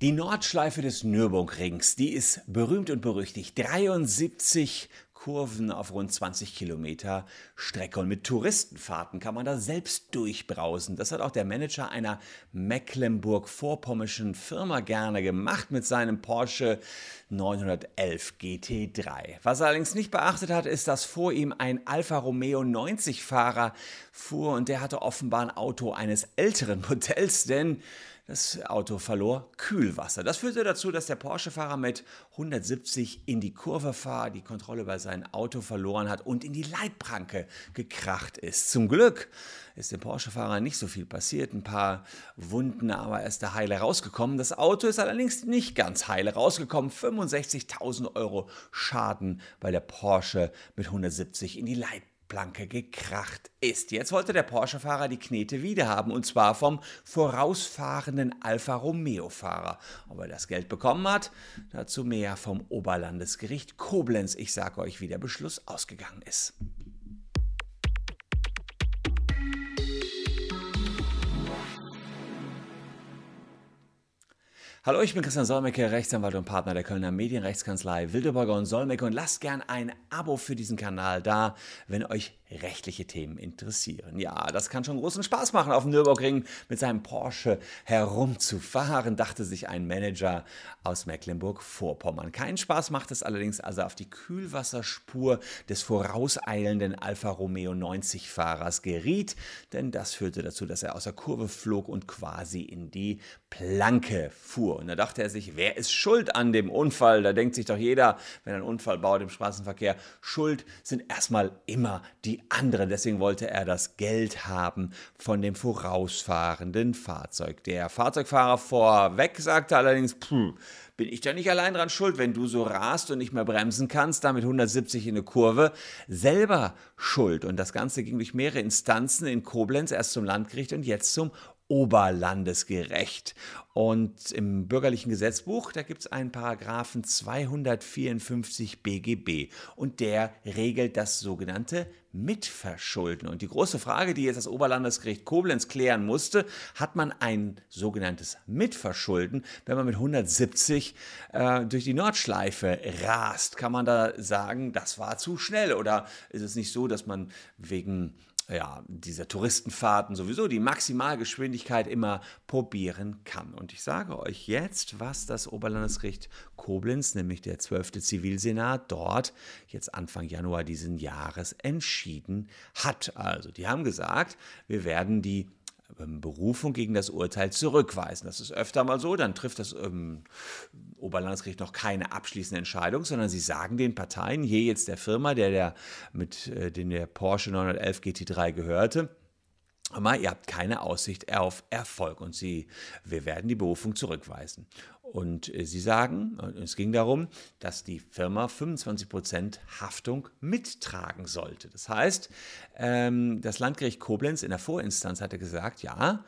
Die Nordschleife des Nürburgrings, die ist berühmt und berüchtigt. 73 Kurven auf rund 20 Kilometer Strecke. Und mit Touristenfahrten kann man da selbst durchbrausen. Das hat auch der Manager einer Mecklenburg-Vorpommischen Firma gerne gemacht mit seinem Porsche 911 GT3. Was er allerdings nicht beachtet hat, ist, dass vor ihm ein Alfa Romeo 90 Fahrer fuhr und der hatte offenbar ein Auto eines älteren Modells, denn das Auto verlor Kühlwasser. Das führte dazu, dass der Porsche-Fahrer mit 170 in die Kurve fahr, die Kontrolle über sein Auto verloren hat und in die Leitpranke gekracht ist. Zum Glück ist dem Porsche-Fahrer nicht so viel passiert, ein paar Wunden, aber er ist da heile rausgekommen. Das Auto ist allerdings nicht ganz heile rausgekommen. 65.000 Euro Schaden, weil der Porsche mit 170 in die Leitpranke Planke gekracht ist. Jetzt wollte der Porsche-Fahrer die Knete wiederhaben und zwar vom vorausfahrenden Alfa Romeo-Fahrer. Ob er das Geld bekommen hat, dazu mehr vom Oberlandesgericht Koblenz. Ich sage euch, wie der Beschluss ausgegangen ist. Hallo, ich bin Christian Solmecke, Rechtsanwalt und Partner der Kölner Medienrechtskanzlei Wildeborger und Solmecke. Und lasst gern ein Abo für diesen Kanal da, wenn euch rechtliche Themen interessieren. Ja, das kann schon großen Spaß machen, auf dem Nürburgring mit seinem Porsche herumzufahren, dachte sich ein Manager aus Mecklenburg-Vorpommern. Keinen Spaß macht es allerdings, als er auf die Kühlwasserspur des vorauseilenden Alfa Romeo 90 Fahrers geriet, denn das führte dazu, dass er aus der Kurve flog und quasi in die Planke fuhr. Und da dachte er sich, wer ist schuld an dem Unfall? Da denkt sich doch jeder, wenn ein Unfall baut im Straßenverkehr, schuld sind erstmal immer die die andere. Deswegen wollte er das Geld haben von dem vorausfahrenden Fahrzeug. Der Fahrzeugfahrer vorweg sagte allerdings, puh, bin ich da nicht allein dran schuld, wenn du so rast und nicht mehr bremsen kannst, damit 170 in eine Kurve, selber schuld. Und das Ganze ging durch mehrere Instanzen in Koblenz, erst zum Landgericht und jetzt zum oberlandesgerecht. Und im bürgerlichen Gesetzbuch, da gibt es einen Paragraphen 254 BGB und der regelt das sogenannte Mitverschulden. Und die große Frage, die jetzt das Oberlandesgericht Koblenz klären musste, hat man ein sogenanntes Mitverschulden, wenn man mit 170 äh, durch die Nordschleife rast? Kann man da sagen, das war zu schnell? Oder ist es nicht so, dass man wegen ja, dieser Touristenfahrten sowieso die Maximalgeschwindigkeit immer probieren kann. Und ich sage euch jetzt, was das Oberlandesgericht Koblenz, nämlich der 12. Zivilsenat, dort jetzt Anfang Januar diesen Jahres entschieden hat. Also, die haben gesagt, wir werden die ähm, Berufung gegen das Urteil zurückweisen. Das ist öfter mal so, dann trifft das ähm, Oberlandesgericht noch keine abschließende Entscheidung, sondern sie sagen den Parteien, hier jetzt der Firma, der, der mit äh, den der Porsche 911 GT3 gehörte, aber ihr habt keine Aussicht auf Erfolg und sie, wir werden die Berufung zurückweisen. Und äh, sie sagen, es ging darum, dass die Firma 25% Haftung mittragen sollte. Das heißt, ähm, das Landgericht Koblenz in der Vorinstanz hatte gesagt, ja,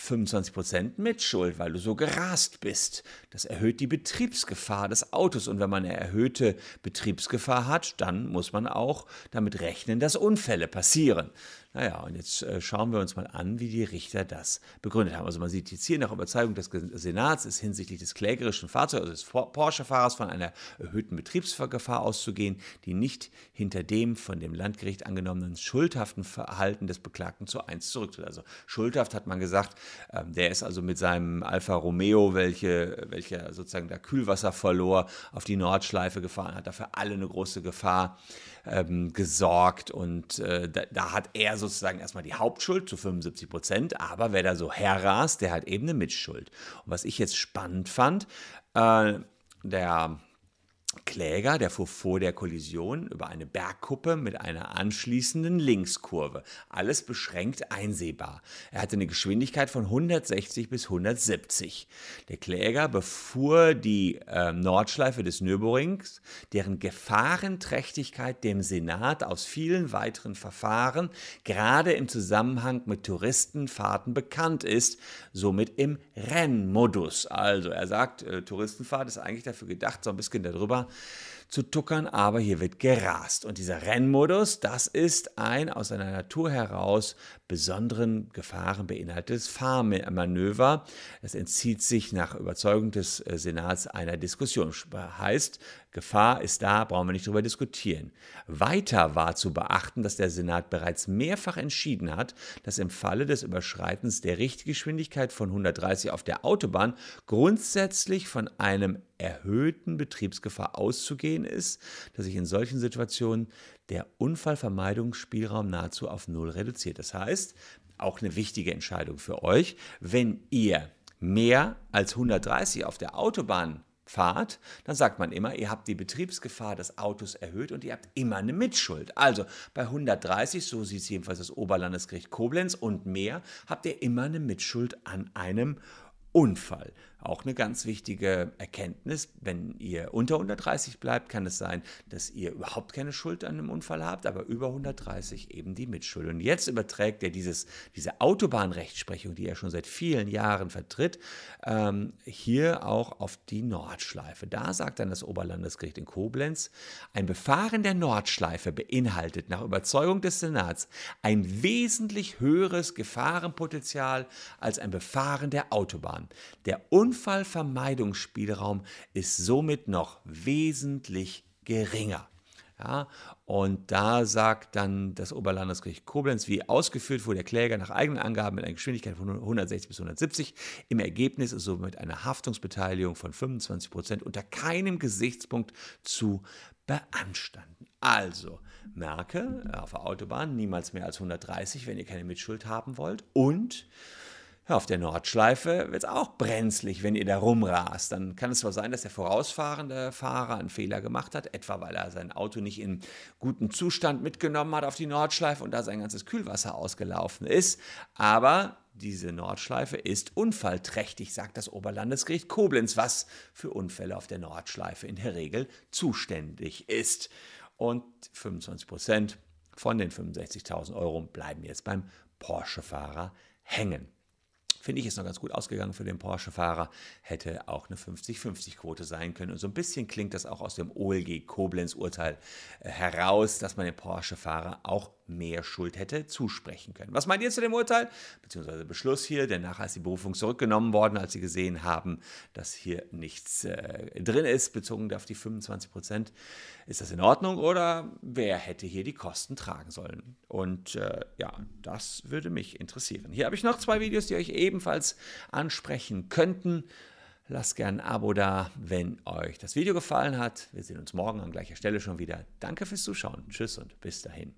25% Mitschuld, weil du so gerast bist. Das erhöht die Betriebsgefahr des Autos. Und wenn man eine erhöhte Betriebsgefahr hat, dann muss man auch damit rechnen, dass Unfälle passieren. Naja, und jetzt äh, schauen wir uns mal an, wie die Richter das begründet haben. Also man sieht jetzt hier nach Überzeugung des Senats ist hinsichtlich des klägerischen Fahrzeugs, also des Porsche-Fahrers, von einer erhöhten Betriebsgefahr auszugehen, die nicht hinter dem von dem Landgericht angenommenen schuldhaften Verhalten des Beklagten zu eins zurücktritt. Also schuldhaft hat man gesagt, ähm, der ist also mit seinem Alfa Romeo, welche, welcher sozusagen da Kühlwasser verlor, auf die Nordschleife gefahren, hat dafür alle eine große Gefahr ähm, gesorgt und äh, da, da hat er sozusagen erstmal die Hauptschuld zu 75 Prozent, aber wer da so herrast, der hat eben eine Mitschuld. Und was ich jetzt spannend fand, äh, der Kläger, der fuhr vor der Kollision über eine Bergkuppe mit einer anschließenden Linkskurve. Alles beschränkt einsehbar. Er hatte eine Geschwindigkeit von 160 bis 170. Der Kläger befuhr die äh, Nordschleife des Nürburgrings, deren Gefahrenträchtigkeit dem Senat aus vielen weiteren Verfahren gerade im Zusammenhang mit Touristenfahrten bekannt ist, somit im Rennmodus. Also er sagt, äh, Touristenfahrt ist eigentlich dafür gedacht, so ein bisschen darüber Fahrer zu tuckern, aber hier wird gerast. Und dieser Rennmodus, das ist ein aus seiner Natur heraus besonderen Gefahren beinhaltetes Fahrmanöver. Es entzieht sich nach Überzeugung des äh, Senats einer Diskussion. Heißt, Gefahr ist da, brauchen wir nicht darüber diskutieren. Weiter war zu beachten, dass der Senat bereits mehrfach entschieden hat, dass im Falle des Überschreitens der Richtgeschwindigkeit von 130 auf der Autobahn grundsätzlich von einem erhöhten Betriebsgefahr auszugehen ist, dass sich in solchen Situationen der Unfallvermeidungsspielraum nahezu auf Null reduziert. Das heißt, auch eine wichtige Entscheidung für euch, wenn ihr mehr als 130 auf der Autobahn fahrt, dann sagt man immer, ihr habt die Betriebsgefahr des Autos erhöht und ihr habt immer eine Mitschuld. Also bei 130, so sieht es jedenfalls das Oberlandesgericht Koblenz und mehr, habt ihr immer eine Mitschuld an einem Unfall. Auch eine ganz wichtige Erkenntnis, wenn ihr unter 130 bleibt, kann es sein, dass ihr überhaupt keine Schuld an einem Unfall habt, aber über 130 eben die Mitschuld. Und jetzt überträgt er dieses, diese Autobahnrechtsprechung, die er schon seit vielen Jahren vertritt, ähm, hier auch auf die Nordschleife. Da sagt dann das Oberlandesgericht in Koblenz, ein Befahren der Nordschleife beinhaltet nach Überzeugung des Senats ein wesentlich höheres Gefahrenpotenzial als ein Befahren der Autobahn. Der Unfallvermeidungsspielraum ist somit noch wesentlich geringer. Ja, und da sagt dann das Oberlandesgericht Koblenz, wie ausgeführt wurde der Kläger nach eigenen Angaben mit einer Geschwindigkeit von 160 bis 170. Im Ergebnis ist somit eine Haftungsbeteiligung von 25 Prozent unter keinem Gesichtspunkt zu beanstanden. Also, merke, auf der Autobahn niemals mehr als 130, wenn ihr keine Mitschuld haben wollt. Und auf der Nordschleife wird es auch brenzlig, wenn ihr da rumrast. Dann kann es zwar sein, dass der vorausfahrende Fahrer einen Fehler gemacht hat, etwa weil er sein Auto nicht in gutem Zustand mitgenommen hat auf die Nordschleife und da sein ganzes Kühlwasser ausgelaufen ist. Aber diese Nordschleife ist unfallträchtig, sagt das Oberlandesgericht Koblenz, was für Unfälle auf der Nordschleife in der Regel zuständig ist. Und 25 Prozent von den 65.000 Euro bleiben jetzt beim Porsche-Fahrer hängen. Finde ich, ist noch ganz gut ausgegangen für den Porsche-Fahrer. Hätte auch eine 50-50-Quote sein können. Und so ein bisschen klingt das auch aus dem OLG Koblenz-Urteil äh, heraus, dass man dem Porsche-Fahrer auch mehr Schuld hätte zusprechen können. Was meint ihr zu dem Urteil? Beziehungsweise Beschluss hier, denn nachher ist die Berufung zurückgenommen worden, als sie gesehen haben, dass hier nichts äh, drin ist, bezogen auf die 25 Prozent. Ist das in Ordnung oder wer hätte hier die Kosten tragen sollen? Und äh, ja, das würde mich interessieren. Hier habe ich noch zwei Videos, die euch ebenfalls ansprechen könnten. Lasst gerne ein Abo da, wenn euch das Video gefallen hat. Wir sehen uns morgen an gleicher Stelle schon wieder. Danke fürs Zuschauen. Tschüss und bis dahin.